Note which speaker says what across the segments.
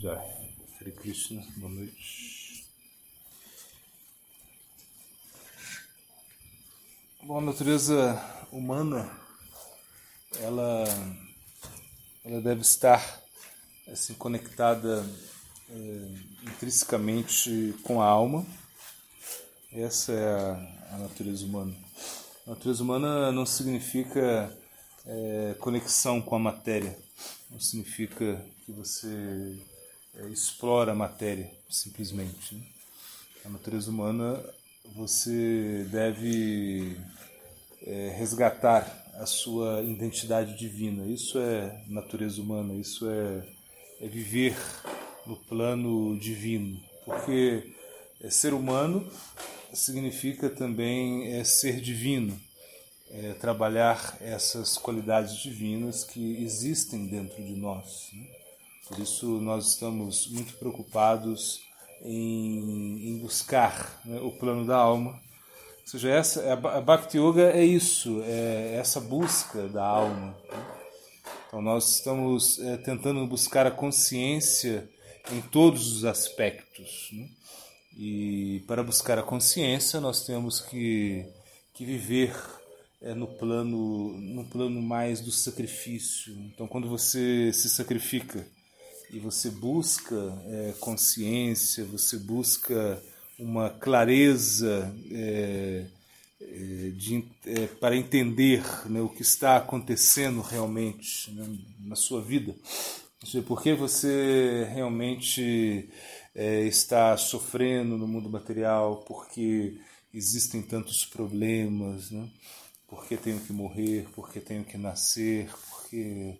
Speaker 1: Jai. Hare Krishna, boa noite. Bom, a natureza humana, ela, ela deve estar assim, conectada é, intrinsecamente com a alma. Essa é a, a, natureza humana. A natureza humana não significa é, conexão com a matéria, não significa que você é, explora a matéria, simplesmente. Né? A natureza humana, você deve é, resgatar a sua identidade divina. Isso é natureza humana, isso é, é viver no plano divino. Porque é, ser humano significa também é, ser divino, é, trabalhar essas qualidades divinas que existem dentro de nós. Né? Por isso, nós estamos muito preocupados em, em buscar né, o plano da alma. Ou seja, essa, a Bhakti Yoga é isso, é essa busca da alma. Né? Então, nós estamos é, tentando buscar a consciência em todos os aspectos. Né? E para buscar a consciência, nós temos que, que viver é, no plano no plano mais do sacrifício. Então, quando você se sacrifica e você busca é, consciência, você busca uma clareza é, é de, é, para entender né, o que está acontecendo realmente né, na sua vida. Por que você realmente é, está sofrendo no mundo material? Porque existem tantos problemas, né? Porque tenho que morrer? Porque tenho que nascer? Porque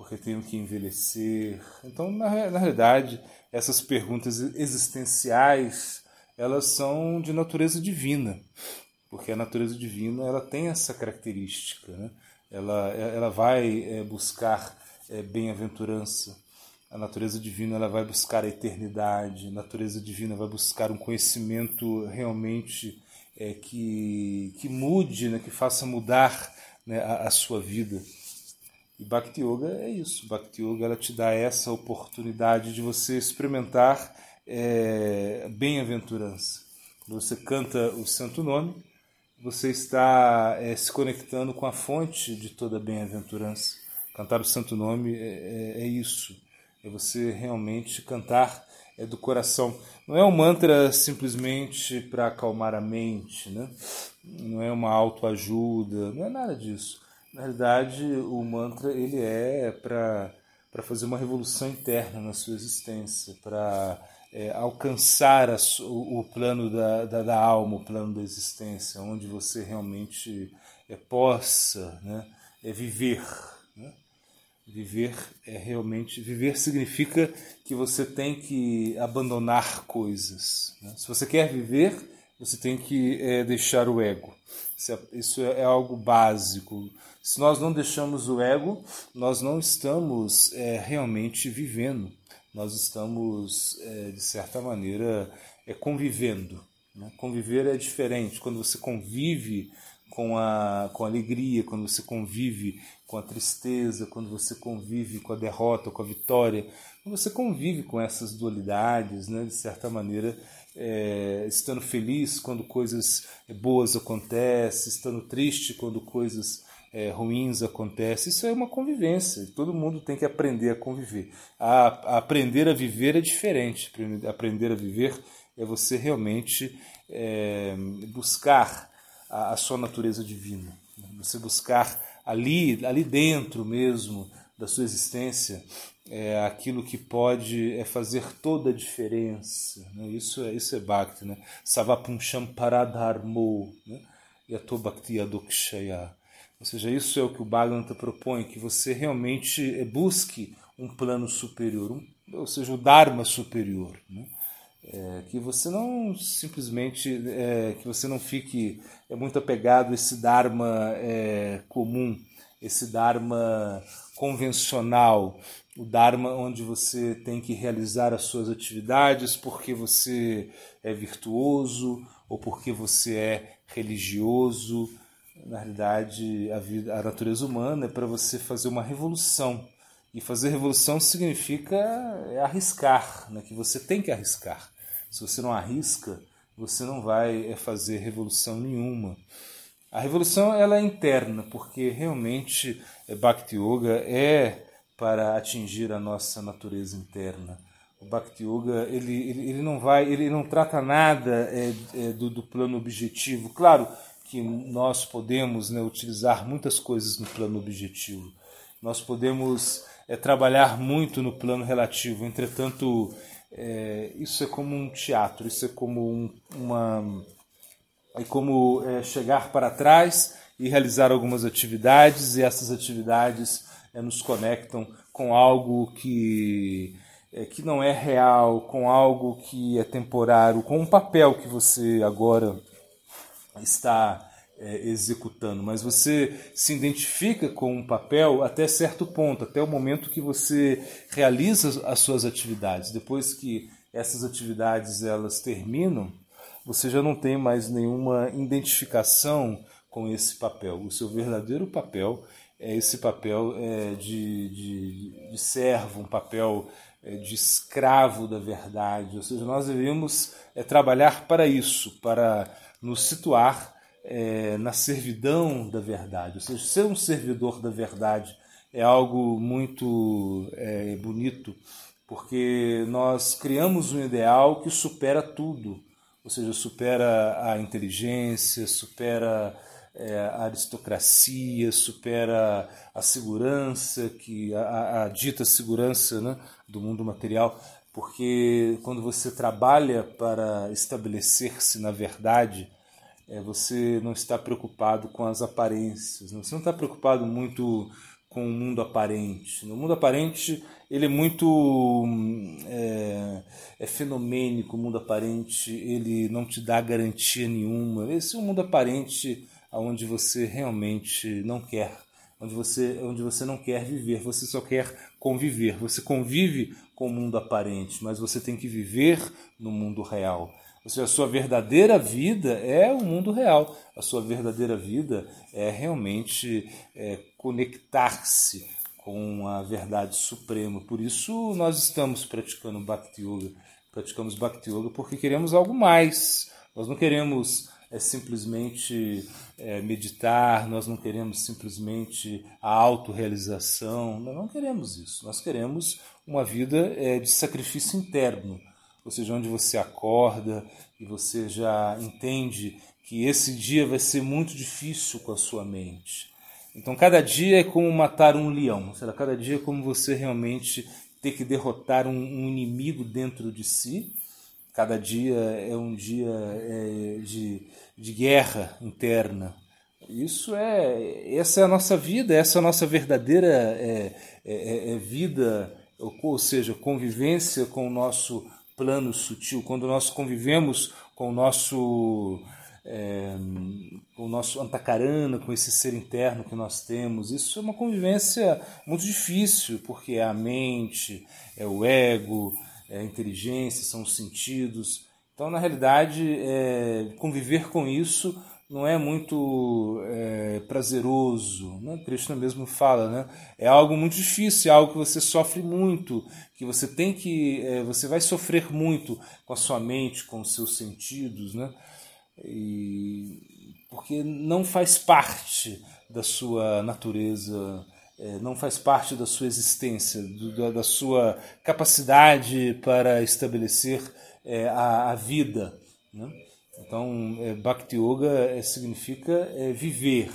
Speaker 1: porque tenho que envelhecer. Então, na, na realidade, essas perguntas existenciais, elas são de natureza divina, porque a natureza divina ela tem essa característica, né? ela, ela vai é, buscar é, bem-aventurança, a natureza divina ela vai buscar a eternidade, a natureza divina vai buscar um conhecimento realmente é, que, que mude, né? que faça mudar né? a, a sua vida. E Bhakti Yoga é isso. Bhakti Yoga ela te dá essa oportunidade de você experimentar é, bem-aventurança. Quando você canta o santo nome, você está é, se conectando com a fonte de toda bem-aventurança. Cantar o santo nome é, é, é isso. É você realmente cantar é do coração. Não é um mantra simplesmente para acalmar a mente, né? não é uma autoajuda, não é nada disso na realidade, o mantra ele é para para fazer uma revolução interna na sua existência, para é, alcançar a, o, o, plano da, da, da, alma, o plano da existência, onde você realmente é, possa né, é viver. Né? Viver é realmente. Viver significa que você tem que abandonar coisas. Né? Se você quer viver, você tem que é, deixar o ego. Isso, é, é, é, algo básico. Se nós não deixamos o ego, nós não estamos é, realmente vivendo. Nós estamos, é, de certa maneira, é, convivendo. Né? Conviver é diferente. Quando você convive com a, com a alegria, quando você convive com a tristeza, quando você convive com a derrota, com a vitória, quando você convive com essas dualidades, né? de certa maneira, é, estando feliz quando coisas boas acontecem, estando triste quando coisas é, ruins acontecem. Isso é uma convivência. Todo mundo tem que aprender a conviver. A, a aprender a viver é diferente. Aprender a viver é você realmente é, buscar a, a, sua natureza divina. Você buscar ali, ali dentro mesmo da sua existência é aquilo que pode é fazer toda a diferença. Né? Isso, é, isso é Bhakti. Né? Savapuncham paradharmo. Né? Yato Bhakti Adokshaya. Ou seja, isso é o que o Bhagavata propõe, que você realmente é, busque um plano superior, um, ou seja, o Dharma superior. Né? É, que você não simplesmente, é, que você não fique é, muito apegado a esse Dharma é, comum, esse Dharma convencional, o Dharma onde você tem que realizar as suas atividades porque você é virtuoso ou porque você é religioso. Na realidade, a, vida, a natureza humana é para você fazer uma revolução E fazer revolução significa arriscar, né? que você tem que arriscar. Se você não arrisca, você não vai é, fazer revolução nenhuma. A revolução ela é interna, porque realmente é, Bhakti Yoga é para atingir a nossa natureza interna. O Bhakti Yoga ele, ele, ele não vai, ele não trata nada é, é, do, do plano objetivo. Claro que nós podemos né, utilizar muitas coisas no plano objetivo. Nós podemos é trabalhar muito no plano relativo. Entretanto, é, isso é como um teatro, isso é como um, uma é como é, chegar para trás e realizar algumas atividades e essas atividades é, nos conectam com algo que é, que não é real, com algo que é temporário, com um papel que você agora está é, executando, mas você se identifica com um papel até certo ponto, até o momento que você realiza as suas atividades. Depois que essas atividades elas terminam, você já não tem mais nenhuma identificação com esse papel. O seu verdadeiro papel é esse papel é, de, de, de servo, um papel é, de escravo da verdade. Ou seja, nós devemos é, trabalhar para isso, para nos situar é, na servidão da verdade. Ou seja, ser um servidor da verdade é algo muito é, bonito, porque nós criamos um ideal que supera tudo. Ou seja, supera a inteligência, supera é, a aristocracia, supera a segurança, que a, a, dita segurança né, do mundo material, porque quando você trabalha para estabelecer-se na verdade, é, você não está preocupado com as aparências, né? você não está preocupado muito com o mundo aparente. No mundo aparente, ele é muito é, é fenomênico, o mundo aparente, ele não te dá garantia nenhuma. Esse é um mundo aparente onde você realmente não quer, onde você, onde você não quer viver, você só quer conviver. Você convive com o mundo aparente, mas você tem que viver no mundo real. Ou seja, a sua verdadeira vida é o mundo real. A sua verdadeira vida é realmente é, conectar-se com a verdade suprema. Por isso nós estamos praticando Bhakti Yoga. Praticamos Bhakti Yoga porque queremos algo mais. Nós não queremos é, simplesmente é, meditar, nós não queremos simplesmente a autorrealização. Nós não queremos isso. Nós queremos uma vida é, de sacrifício interno ou seja, onde você acorda e você já entende que esse dia vai ser muito difícil com a sua mente. Então, cada dia é como matar um leão, será cada dia é como você realmente ter que derrotar um, um inimigo dentro de si. Cada dia é um dia é, de, de guerra interna. Isso é essa é a nossa vida, essa é a nossa verdadeira é, é, é, é vida, ou, seja, convivência com o nosso plano sutil, quando nós convivemos com o nosso é, o nosso antacarana, com esse ser interno que nós temos, isso é uma convivência muito difícil, porque é a mente, é o ego, é inteligência, são os sentidos. Então, na realidade, é, conviver com isso não é muito é, prazeroso. Né? Krishna mesmo fala, né? é algo muito difícil, é algo que você sofre muito, que você tem que, é, você vai sofrer muito com a sua mente, com os seus sentidos, né? E, porque não faz parte da sua natureza, não faz parte da sua existência, do, da sua capacidade para estabelecer é, a, a vida. Né? Então, é, Bhakti Yoga é, significa é, viver,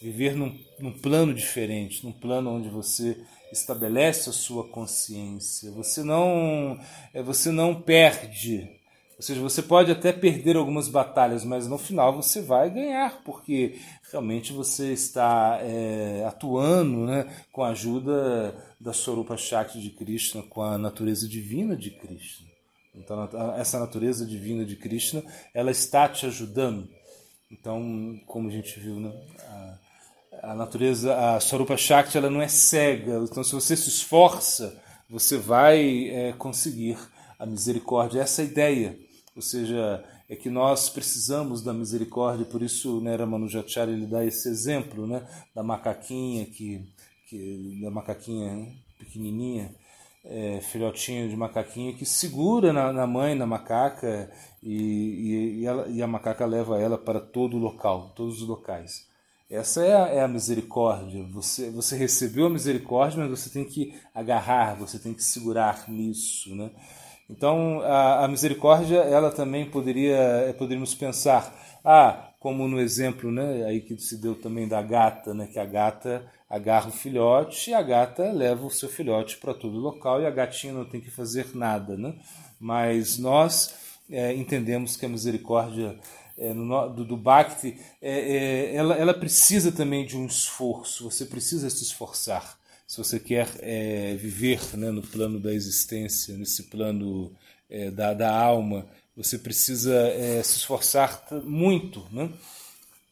Speaker 1: viver num, num plano diferente, num plano onde você estabelece a sua consciência. Você não, é, você não perde. Ou seja, você pode até perder algumas batalhas, mas no final você vai ganhar, porque realmente você está é, atuando né, com a ajuda da Sorupa Shakti de Krishna, com a natureza divina de Krishna. Então, essa natureza divina de Krishna, ela está te ajudando. Então, como a gente viu, né? a, a natureza, a Swarupa Shakti, ela não é cega. Então, se você se esforça, você vai é, conseguir a misericórdia. Essa é ideia. Ou seja, é que nós precisamos da misericórdia, por isso né, Ramanujacharya ele dá esse exemplo né, da macaquinha que, que da macaquinha pequenininha, é, filhotinho de macaquinho que segura na, na mãe, na macaca, e, e, e, ela, e, a macaca leva ela para todo o local, todos os locais. Essa é a, é a, misericórdia. Você, você recebeu a misericórdia, mas você tem que agarrar, você tem que segurar nisso. Né? Então, a, a misericórdia, ela também poderia, é, poderíamos pensar, ah, como no exemplo né, aí que se deu também da gata, né, que a gata agarra o filhote e a gata leva o seu filhote para todo local e a gatinha não tem que fazer nada. Né? Mas nós é, entendemos que a misericórdia é, no, do, do Bhakti, é, ela, ela precisa também de um esforço, você precisa se esforçar. Se você quer é, viver né, no plano da existência, nesse plano é, da, da alma, você precisa é, se esforçar muito, né?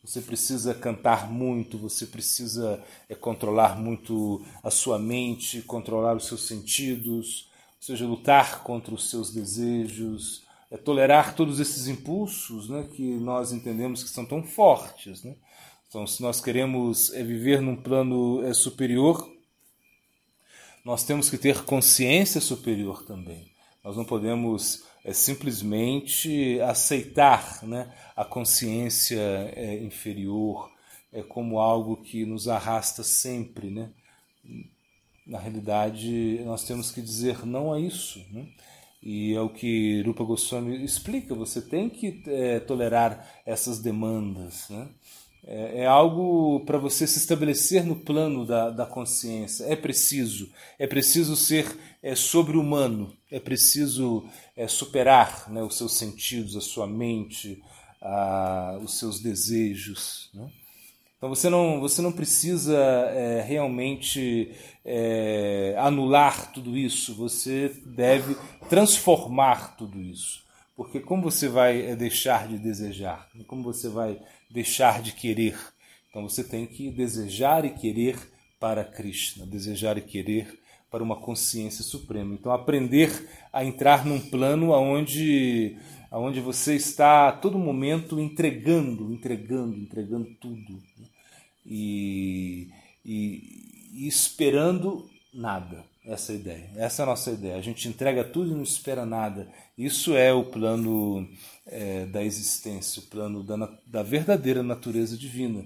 Speaker 1: Você precisa cantar muito, você precisa é, controlar muito a sua mente, controlar os seus sentidos, ou seja, lutar contra os seus desejos, é, tolerar todos esses impulsos né, que nós entendemos que são tão fortes. Né? Então, se nós queremos é, viver num plano é, superior, nós temos que ter consciência superior também. Nós não podemos é simplesmente aceitar né, a consciência é, inferior é, como algo que nos arrasta sempre. Né? Na realidade, nós temos que dizer não a isso. Né? E é o que Rupa Goswami explica: você tem que é, tolerar essas demandas. Né? É, é algo para você se estabelecer no plano da, da consciência. É preciso. É preciso ser é, sobre-humano. É preciso é, superar né, os seus sentidos, a sua mente, a, os seus desejos. Né? Então você não, você não precisa é, realmente é, anular tudo isso, você deve transformar tudo isso. Porque como você vai é, deixar de desejar? Como você vai deixar de querer. Então você tem que desejar e querer para Krishna, desejar e querer para uma consciência suprema. Então aprender a entrar num plano aonde aonde você está a todo momento entregando, entregando, entregando tudo né? e, e, e esperando nada. Essa ideia. Essa é a nossa ideia. A gente entrega tudo e não espera nada. Isso é o plano é, da existência, o plano da, da verdadeira natureza divina.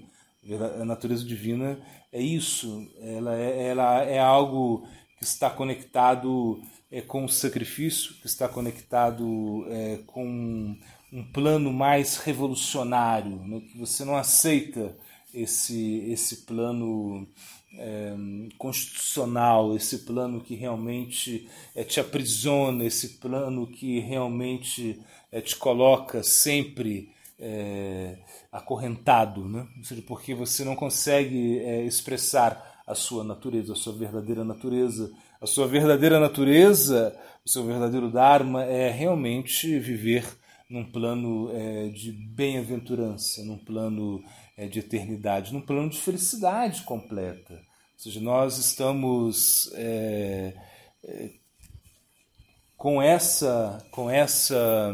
Speaker 1: A natureza divina é isso. Ela é, ela é algo que está conectado é, com o sacrifício, que está conectado é, com um plano mais revolucionário, né? que você não aceita esse, esse plano é, constitucional, esse plano que realmente é, te aprisiona, esse plano que realmente é, te coloca sempre é, acorrentado, né? ou seja, porque você não consegue é, expressar a sua natureza, a sua verdadeira natureza. A sua verdadeira natureza, o seu verdadeiro Dharma é realmente viver num plano é, de bem-aventurança, num plano é, de eternidade, num plano de felicidade completa. Ou seja, nós estamos é, é, com essa com essa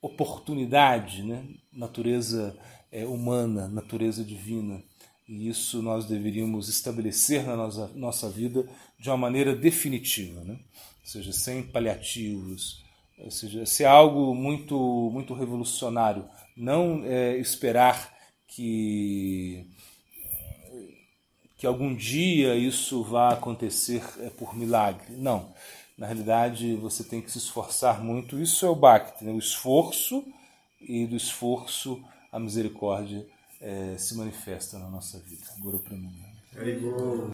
Speaker 1: oportunidade, né? natureza é, humana, natureza divina. E isso nós deveríamos estabelecer na nossa, nossa vida de uma maneira definitiva, né? ou seja, sem paliativos, ou seja, ser algo muito, muito revolucionário. Não é, esperar que, que algum dia isso vá acontecer é, por milagre. Não. Na realidade, você tem que se esforçar muito. Isso é o Bhakti, né? o esforço, e do esforço a misericórdia é, se manifesta na nossa vida. Para mim.